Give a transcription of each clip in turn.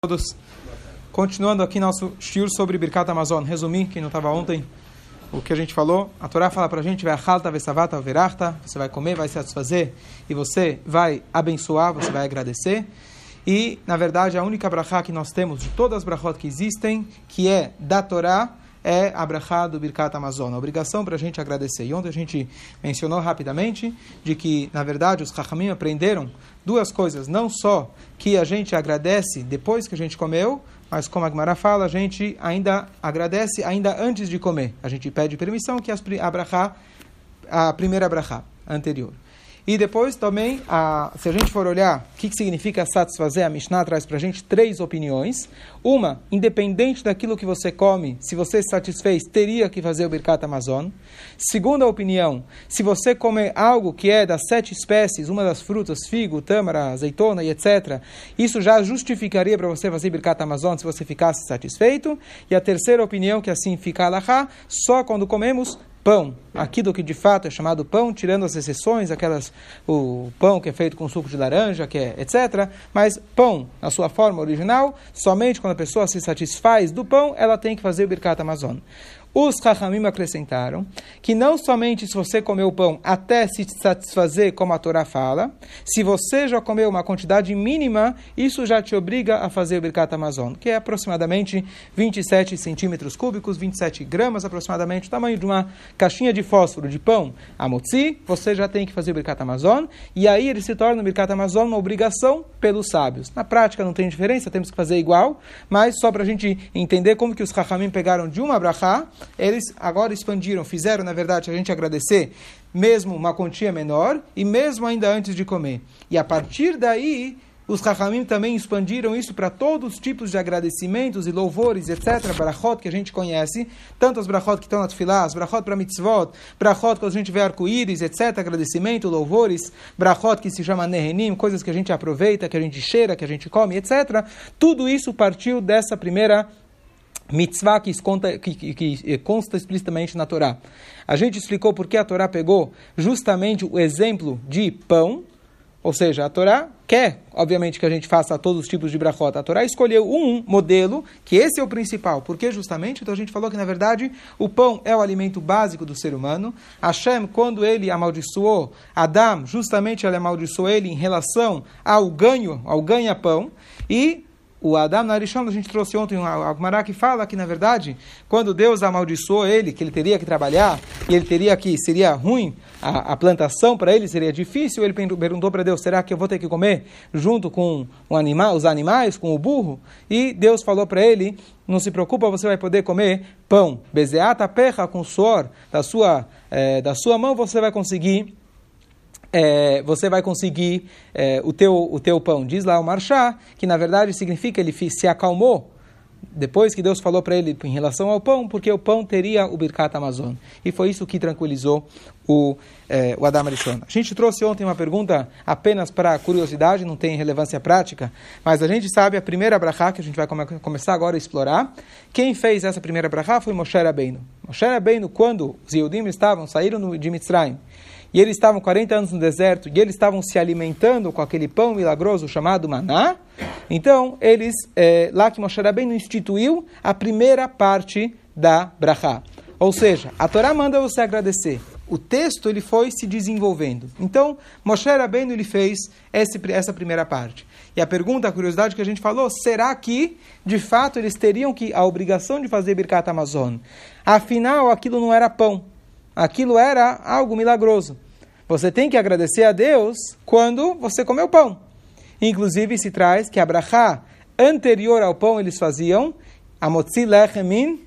todos. Continuando aqui nosso shiur sobre Birkat Amazon. Resumir, quem não estava ontem, o que a gente falou. A Torá fala para a gente. Você vai comer, vai se satisfazer e você vai abençoar, você vai agradecer. E, na verdade, a única brachá que nós temos de todas as brachot que existem, que é da Torá, é a brachá do Birkat Amazon, a obrigação para a gente agradecer. E ontem a gente mencionou rapidamente de que, na verdade, os Chachamim aprenderam duas coisas. Não só que a gente agradece depois que a gente comeu, mas como a Gemara fala, a gente ainda agradece ainda antes de comer. A gente pede permissão que a brachá, a primeira brachá anterior. E depois também, a, se a gente for olhar o que, que significa satisfazer, a Mishnah traz para a gente três opiniões. Uma, independente daquilo que você come, se você satisfez, teria que fazer o Birkat Amazon. Segunda opinião, se você comer algo que é das sete espécies, uma das frutas, figo, tâmara, azeitona e etc., isso já justificaria para você fazer Birkat Amazon se você ficasse satisfeito. E a terceira opinião, que assim fica alahá, só quando comemos pão, aquilo que de fato é chamado pão, tirando as exceções, aquelas o pão que é feito com suco de laranja, que é etc. Mas pão, na sua forma original, somente quando a pessoa se satisfaz do pão, ela tem que fazer o Birkat Amazon. Os Chachamim acrescentaram que não somente se você comer o pão até se satisfazer, como a Torá fala, se você já comeu uma quantidade mínima, isso já te obriga a fazer o Birkat Amazon, que é aproximadamente 27 centímetros cúbicos, 27 gramas aproximadamente, o tamanho de uma caixinha de fósforo de pão a motzi, você já tem que fazer o Birkat Amazon, e aí ele se torna o Birkat Amazon uma obrigação pelos sábios. Na prática não tem diferença, temos que fazer igual, mas só para a gente entender como que os Chachamim pegaram de uma brachá eles agora expandiram, fizeram, na verdade, a gente agradecer, mesmo uma quantia menor, e mesmo ainda antes de comer. E a partir daí, os Chachamim também expandiram isso para todos os tipos de agradecimentos e louvores, etc., brachot que a gente conhece, tanto as brachot que estão na tefilá, as brachot para mitzvot, brachot quando a gente vê arco-íris, etc., agradecimento, louvores, brachot que se chama nehenim, coisas que a gente aproveita, que a gente cheira, que a gente come, etc., tudo isso partiu dessa primeira mitzvah que consta, que, que, que consta explicitamente na Torá. A gente explicou por que a Torá pegou justamente o exemplo de pão, ou seja, a Torá quer, obviamente, que a gente faça todos os tipos de brachota. A Torá escolheu um modelo, que esse é o principal. Por que justamente? Então a gente falou que, na verdade, o pão é o alimento básico do ser humano. Hashem, quando ele amaldiçoou Adam, justamente ele amaldiçoou ele em relação ao ganho, ao ganha-pão. E o Adam Narishon, a gente trouxe ontem um Agmará que fala que, na verdade, quando Deus amaldiçoou ele, que ele teria que trabalhar, e ele teria que, seria ruim, a, a plantação para ele seria difícil, ele perguntou para Deus, será que eu vou ter que comer junto com um animal, os animais, com o burro? E Deus falou para ele, não se preocupa, você vai poder comer pão. Bezeata perra, com suor da sua, é, da sua mão, você vai conseguir é, você vai conseguir é, o, teu, o teu pão. Diz lá o Marchá, que na verdade significa ele se acalmou depois que Deus falou para ele em relação ao pão, porque o pão teria o Birkat Amazon. E foi isso que tranquilizou o, é, o Adam Arishon. A gente trouxe ontem uma pergunta apenas para curiosidade, não tem relevância prática, mas a gente sabe a primeira brachá, que a gente vai come começar agora a explorar. Quem fez essa primeira brachá foi Moshe Rabbeinu. Moshe Rabbeinu, quando os Yehudim estavam, saíram de Mitzrayim, e eles estavam 40 anos no deserto e eles estavam se alimentando com aquele pão milagroso chamado maná, então eles, é, lá que Moshe Rabbeinu instituiu a primeira parte da brachá. Ou seja, a Torá manda você agradecer. O texto ele foi se desenvolvendo. Então, Moshe Rabbeinu ele fez esse, essa primeira parte. E a pergunta, a curiosidade que a gente falou, será que, de fato, eles teriam que a obrigação de fazer Birkat Amazon? Afinal, aquilo não era pão aquilo era algo milagroso. Você tem que agradecer a Deus quando você comeu pão. Inclusive se traz que a anterior ao pão eles faziam amotzi lechemin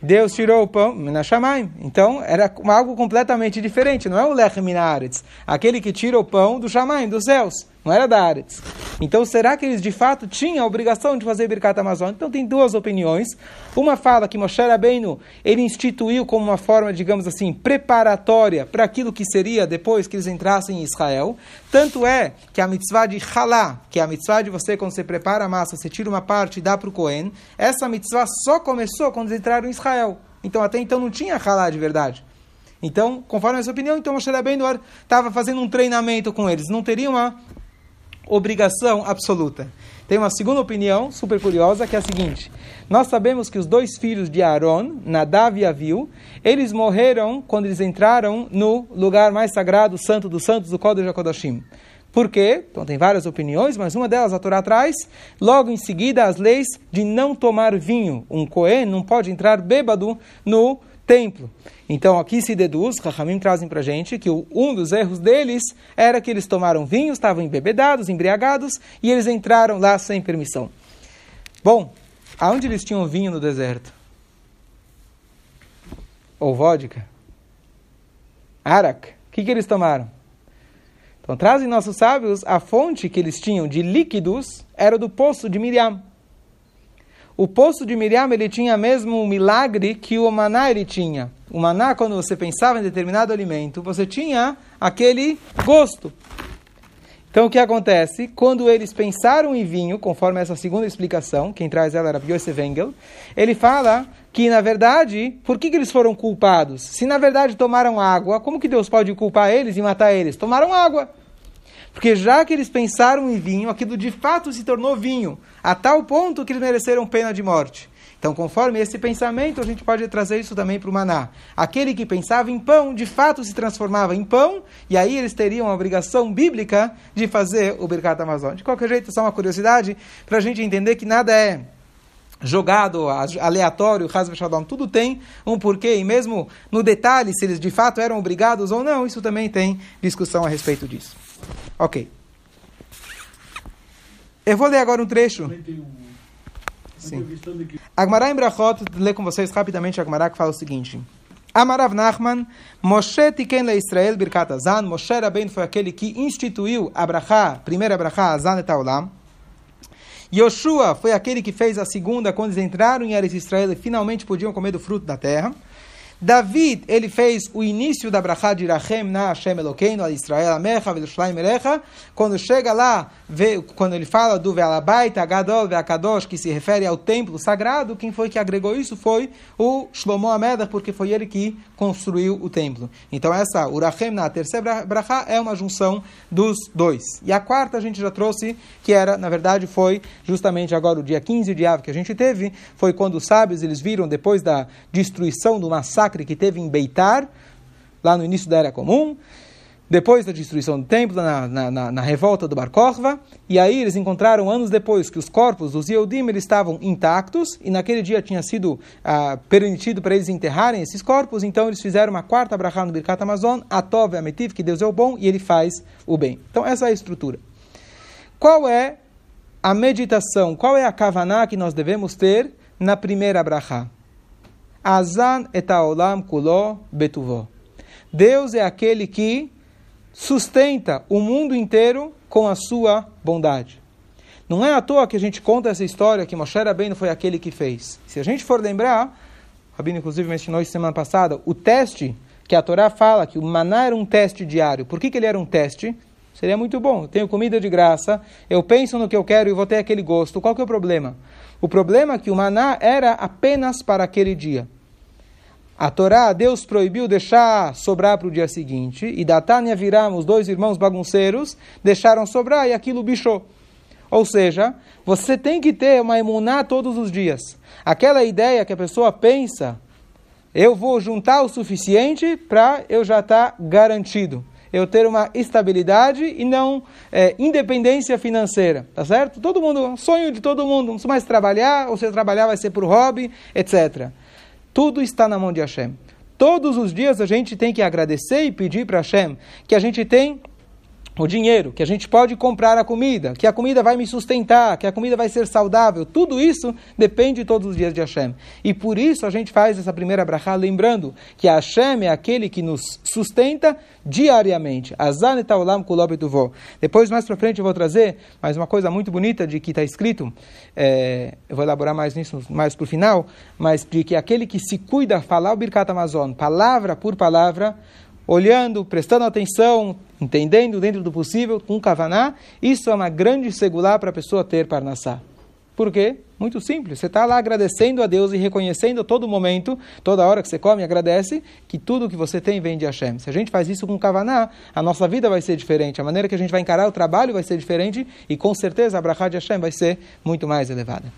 Deus tirou o pão minashamayim. Então era algo completamente diferente. Não é o lechem minaretz, aquele que tira o pão do shamayim, dos céus não era da Aretz. Então, será que eles de fato tinham a obrigação de fazer Birkat Amazon? Então, tem duas opiniões. Uma fala que Moshe Rabbeinu, ele instituiu como uma forma, digamos assim, preparatória para aquilo que seria depois que eles entrassem em Israel. Tanto é que a mitzvah de Halá, que é a mitzvah de você, quando você prepara a massa, você tira uma parte e dá para o Cohen, essa mitzvah só começou quando eles entraram em Israel. Então, até então não tinha Halá de verdade. Então, conforme essa opinião, então Moshe Rabbeinu estava fazendo um treinamento com eles. Não teria uma obrigação absoluta. Tem uma segunda opinião super curiosa que é a seguinte: nós sabemos que os dois filhos de Aaron, Nadav e Aviu, eles morreram quando eles entraram no lugar mais sagrado, santo dos santos, do Kodesh HaKodashim. Por quê? Então tem várias opiniões, mas uma delas a Torá traz, logo em seguida as leis de não tomar vinho. Um Cohen não pode entrar bêbado no templo. Então aqui se deduz, Rahamim trazem para gente que um dos erros deles era que eles tomaram vinho, estavam embebedados, embriagados e eles entraram lá sem permissão. Bom, aonde eles tinham vinho no deserto? Ou vodka? Arak. O que, que eles tomaram? Então trazem nossos sábios a fonte que eles tinham de líquidos era do poço de Miriam. O poço de Miriam ele tinha mesmo o milagre que o maná ele tinha. O maná, quando você pensava em determinado alimento, você tinha aquele gosto. Então o que acontece? Quando eles pensaram em vinho, conforme essa segunda explicação, quem traz ela era Yosef Engel, ele fala que, na verdade, por que, que eles foram culpados? Se na verdade tomaram água, como que Deus pode culpar eles e matar eles? Tomaram água. Porque já que eles pensaram em vinho, aquilo de fato se tornou vinho, a tal ponto que eles mereceram pena de morte. Então, conforme esse pensamento, a gente pode trazer isso também para o maná. Aquele que pensava em pão, de fato se transformava em pão, e aí eles teriam a obrigação bíblica de fazer o Birkat Amazon. De qualquer jeito, só uma curiosidade para a gente entender que nada é jogado, aleatório, Shalom, tudo tem um porquê, e mesmo no detalhe, se eles de fato eram obrigados ou não, isso também tem discussão a respeito disso. Ok. Eu vou ler agora um trecho. Sim. Agmará em Brachot, ler com vocês rapidamente Agmará que fala o seguinte. Amarav Nachman, Moshe tiken le Israel birkat azan. Moshe Rabbeinu foi aquele que instituiu a brachá, primeira brachá, azan et haolam. Yoshua foi aquele que fez a segunda quando eles entraram em Eretz Israel e finalmente podiam comer do fruto da terra. David, ele fez o início da brachá de Rachem na Hashem Elokeinu, a Israel Amecha, Velushlaim Erecha, quando chega lá, vê, quando ele fala do Ve'alabaita, Gadol, Ve'akadosh, que se refere ao templo sagrado, quem foi que agregou isso foi o Shlomo Ameda, porque foi ele que construiu o templo. Então essa, o Rachem na terceira brachá, é uma junção dos dois. E a quarta a gente já trouxe, que era, na verdade, foi justamente agora o dia 15 de Av que a gente teve, foi quando os sábios, eles viram, depois da destruição do massacre, massacre que teve em Beitar, lá no início da Era Comum, depois da destruição do templo, na, na, na, na revolta do Bar e aí eles encontraram anos depois que os corpos dos Yehudim estavam intactos, e naquele dia tinha sido ah, permitido para eles enterrarem esses corpos, então eles fizeram uma quarta brachá no Birkat Amazon, Atov Ametiv, que Deus é o bom, e ele faz o bem. Então essa é a estrutura. Qual é a meditação, qual é a kavaná que nós devemos ter na primeira brachá? Azan et haolam kulo betuvó. Deus é aquele que sustenta o mundo inteiro com a sua bondade. Não é à toa que a gente conta essa história que Moshe Rabbeinu foi aquele que fez. Se a gente for lembrar, Rabino inclusive mencionou isso semana passada, o teste que a Torá fala que o maná era um teste diário. Por que, que ele era um teste? Seria muito bom. Eu tenho comida de graça, eu penso no que eu quero e vou ter aquele gosto. Qual que é o problema? O problema é que o maná era apenas para aquele dia. A Torá, Deus proibiu deixar sobrar para o dia seguinte, e Datania e Viram, os dois irmãos bagunceiros, deixaram sobrar e aquilo bichou. Ou seja, você tem que ter uma emuná todos os dias. Aquela ideia que a pessoa pensa, eu vou juntar o suficiente para eu já estar tá garantido. Eu ter uma estabilidade e não é, independência financeira, tá certo? Todo mundo, sonho de todo mundo, não precisa mais trabalhar, ou se trabalhar vai ser por hobby, etc. Tudo está na mão de Hashem. Todos os dias a gente tem que agradecer e pedir para Hashem que a gente tem o dinheiro, que a gente pode comprar a comida, que a comida vai me sustentar, que a comida vai ser saudável, tudo isso depende todos os dias de Hashem. E por isso a gente faz essa primeira brachá lembrando que Hashem é aquele que nos sustenta diariamente. Depois, mais para frente, eu vou trazer mais uma coisa muito bonita de que está escrito, é, eu vou elaborar mais nisso mais para o final, mas de que aquele que se cuida, falar o Birkat Amazon, palavra por palavra, olhando, prestando atenção, entendendo dentro do possível, com kavaná, isso é uma grande segular para a pessoa ter parnassá. Por quê? Muito simples. Você está lá agradecendo a Deus e reconhecendo a todo momento, toda hora que você come, agradece que tudo que você tem vem de Hashem. Se a gente faz isso com Kavaná, a nossa vida vai ser diferente. A maneira que a gente vai encarar o trabalho vai ser diferente e com certeza a Brachá de Hashem vai ser muito mais elevada.